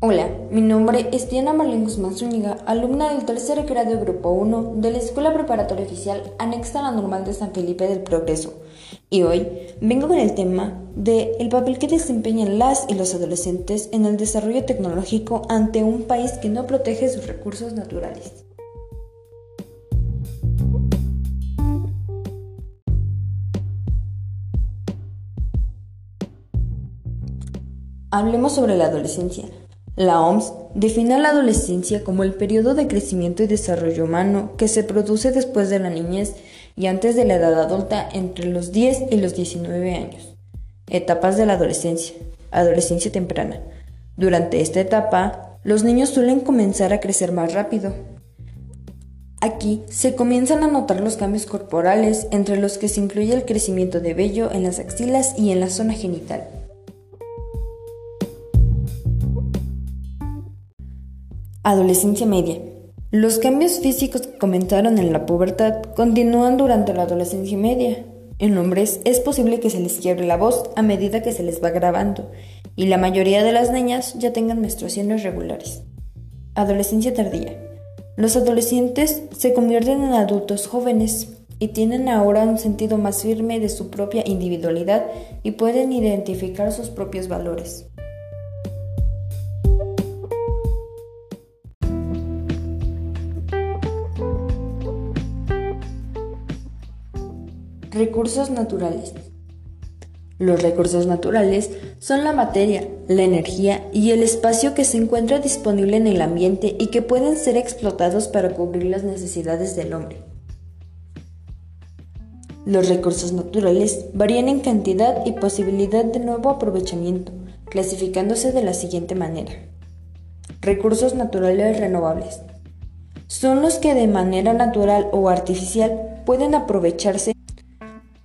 Hola, mi nombre es Diana Marlene Guzmán Zúñiga, alumna del tercer grado Grupo 1 de la Escuela Preparatoria Oficial anexa a la Normal de San Felipe del Progreso. Y hoy vengo con el tema de el papel que desempeñan las y los adolescentes en el desarrollo tecnológico ante un país que no protege sus recursos naturales. Hablemos sobre la adolescencia. La OMS define la adolescencia como el periodo de crecimiento y desarrollo humano que se produce después de la niñez y antes de la edad adulta entre los 10 y los 19 años. Etapas de la adolescencia. Adolescencia temprana. Durante esta etapa, los niños suelen comenzar a crecer más rápido. Aquí se comienzan a notar los cambios corporales entre los que se incluye el crecimiento de vello en las axilas y en la zona genital. Adolescencia media. Los cambios físicos que comenzaron en la pubertad continúan durante la adolescencia media. En hombres es posible que se les quiebre la voz a medida que se les va grabando y la mayoría de las niñas ya tengan menstruaciones regulares. Adolescencia tardía. Los adolescentes se convierten en adultos jóvenes y tienen ahora un sentido más firme de su propia individualidad y pueden identificar sus propios valores. Recursos naturales. Los recursos naturales son la materia, la energía y el espacio que se encuentra disponible en el ambiente y que pueden ser explotados para cubrir las necesidades del hombre. Los recursos naturales varían en cantidad y posibilidad de nuevo aprovechamiento, clasificándose de la siguiente manera. Recursos naturales renovables. Son los que de manera natural o artificial pueden aprovecharse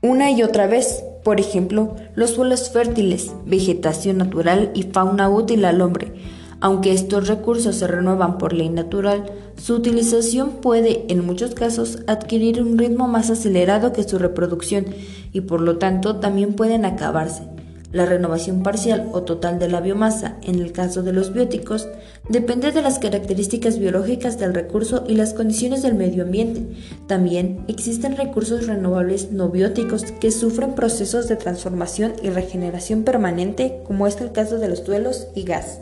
una y otra vez, por ejemplo, los suelos fértiles, vegetación natural y fauna útil al hombre. Aunque estos recursos se renuevan por ley natural, su utilización puede, en muchos casos, adquirir un ritmo más acelerado que su reproducción y por lo tanto también pueden acabarse. La renovación parcial o total de la biomasa, en el caso de los bióticos, depende de las características biológicas del recurso y las condiciones del medio ambiente. También existen recursos renovables no bióticos que sufren procesos de transformación y regeneración permanente, como es el caso de los suelos y gas.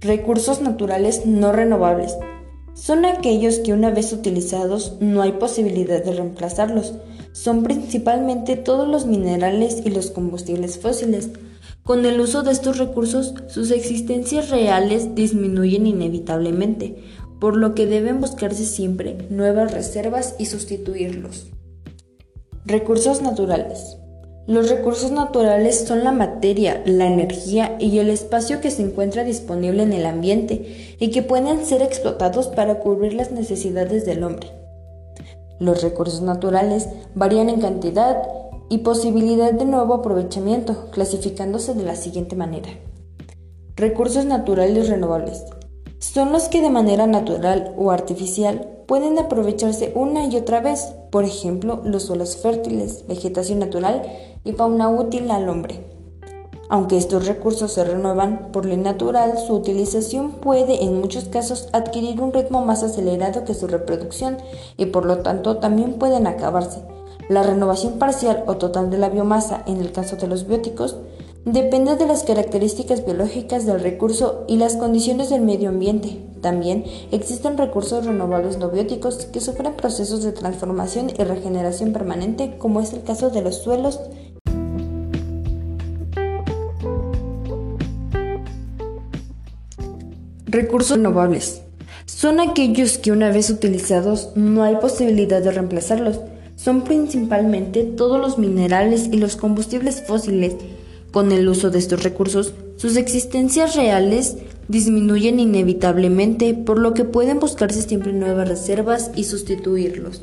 Recursos naturales no renovables son aquellos que una vez utilizados no hay posibilidad de reemplazarlos. Son principalmente todos los minerales y los combustibles fósiles. Con el uso de estos recursos, sus existencias reales disminuyen inevitablemente, por lo que deben buscarse siempre nuevas reservas y sustituirlos. Recursos naturales. Los recursos naturales son la materia, la energía y el espacio que se encuentra disponible en el ambiente y que pueden ser explotados para cubrir las necesidades del hombre. Los recursos naturales varían en cantidad y posibilidad de nuevo aprovechamiento, clasificándose de la siguiente manera. Recursos naturales renovables. Son los que de manera natural o artificial pueden aprovecharse una y otra vez, por ejemplo, los suelos fértiles, vegetación natural y fauna útil al hombre. Aunque estos recursos se renuevan por ley natural, su utilización puede en muchos casos adquirir un ritmo más acelerado que su reproducción y por lo tanto también pueden acabarse. La renovación parcial o total de la biomasa en el caso de los bióticos Depende de las características biológicas del recurso y las condiciones del medio ambiente. También existen recursos renovables no bióticos que sufren procesos de transformación y regeneración permanente, como es el caso de los suelos. Recursos renovables. Son aquellos que una vez utilizados no hay posibilidad de reemplazarlos. Son principalmente todos los minerales y los combustibles fósiles con el uso de estos recursos, sus existencias reales disminuyen inevitablemente, por lo que pueden buscarse siempre nuevas reservas y sustituirlos.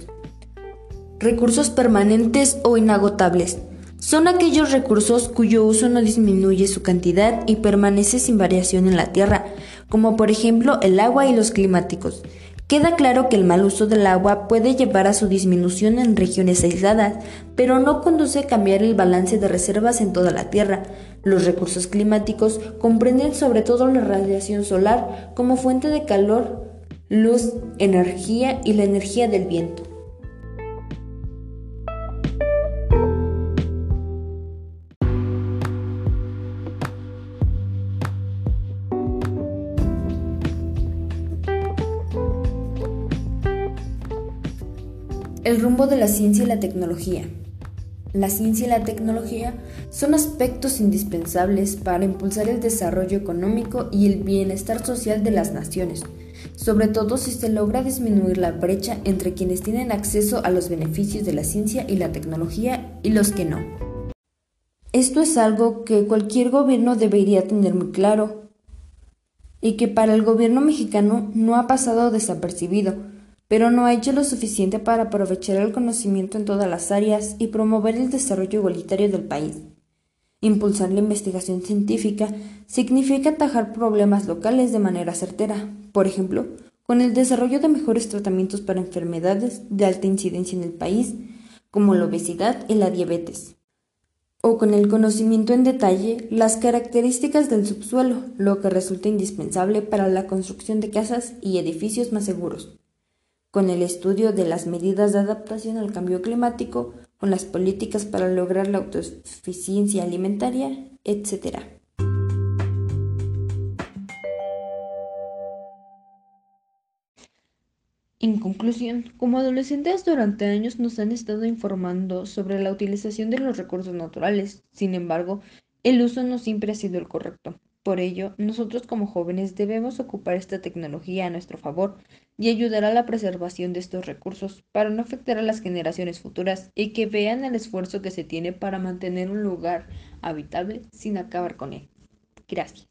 Recursos permanentes o inagotables. Son aquellos recursos cuyo uso no disminuye su cantidad y permanece sin variación en la Tierra, como por ejemplo el agua y los climáticos. Queda claro que el mal uso del agua puede llevar a su disminución en regiones aisladas, pero no conduce a cambiar el balance de reservas en toda la Tierra. Los recursos climáticos comprenden sobre todo la radiación solar como fuente de calor, luz, energía y la energía del viento. El rumbo de la ciencia y la tecnología. La ciencia y la tecnología son aspectos indispensables para impulsar el desarrollo económico y el bienestar social de las naciones, sobre todo si se logra disminuir la brecha entre quienes tienen acceso a los beneficios de la ciencia y la tecnología y los que no. Esto es algo que cualquier gobierno debería tener muy claro y que para el gobierno mexicano no ha pasado desapercibido pero no ha hecho lo suficiente para aprovechar el conocimiento en todas las áreas y promover el desarrollo igualitario del país. Impulsar la investigación científica significa atajar problemas locales de manera certera, por ejemplo, con el desarrollo de mejores tratamientos para enfermedades de alta incidencia en el país, como la obesidad y la diabetes, o con el conocimiento en detalle las características del subsuelo, lo que resulta indispensable para la construcción de casas y edificios más seguros con el estudio de las medidas de adaptación al cambio climático, con las políticas para lograr la autosuficiencia alimentaria, etc. En conclusión, como adolescentes durante años nos han estado informando sobre la utilización de los recursos naturales, sin embargo, el uso no siempre ha sido el correcto. Por ello, nosotros como jóvenes debemos ocupar esta tecnología a nuestro favor y ayudar a la preservación de estos recursos para no afectar a las generaciones futuras y que vean el esfuerzo que se tiene para mantener un lugar habitable sin acabar con él. Gracias.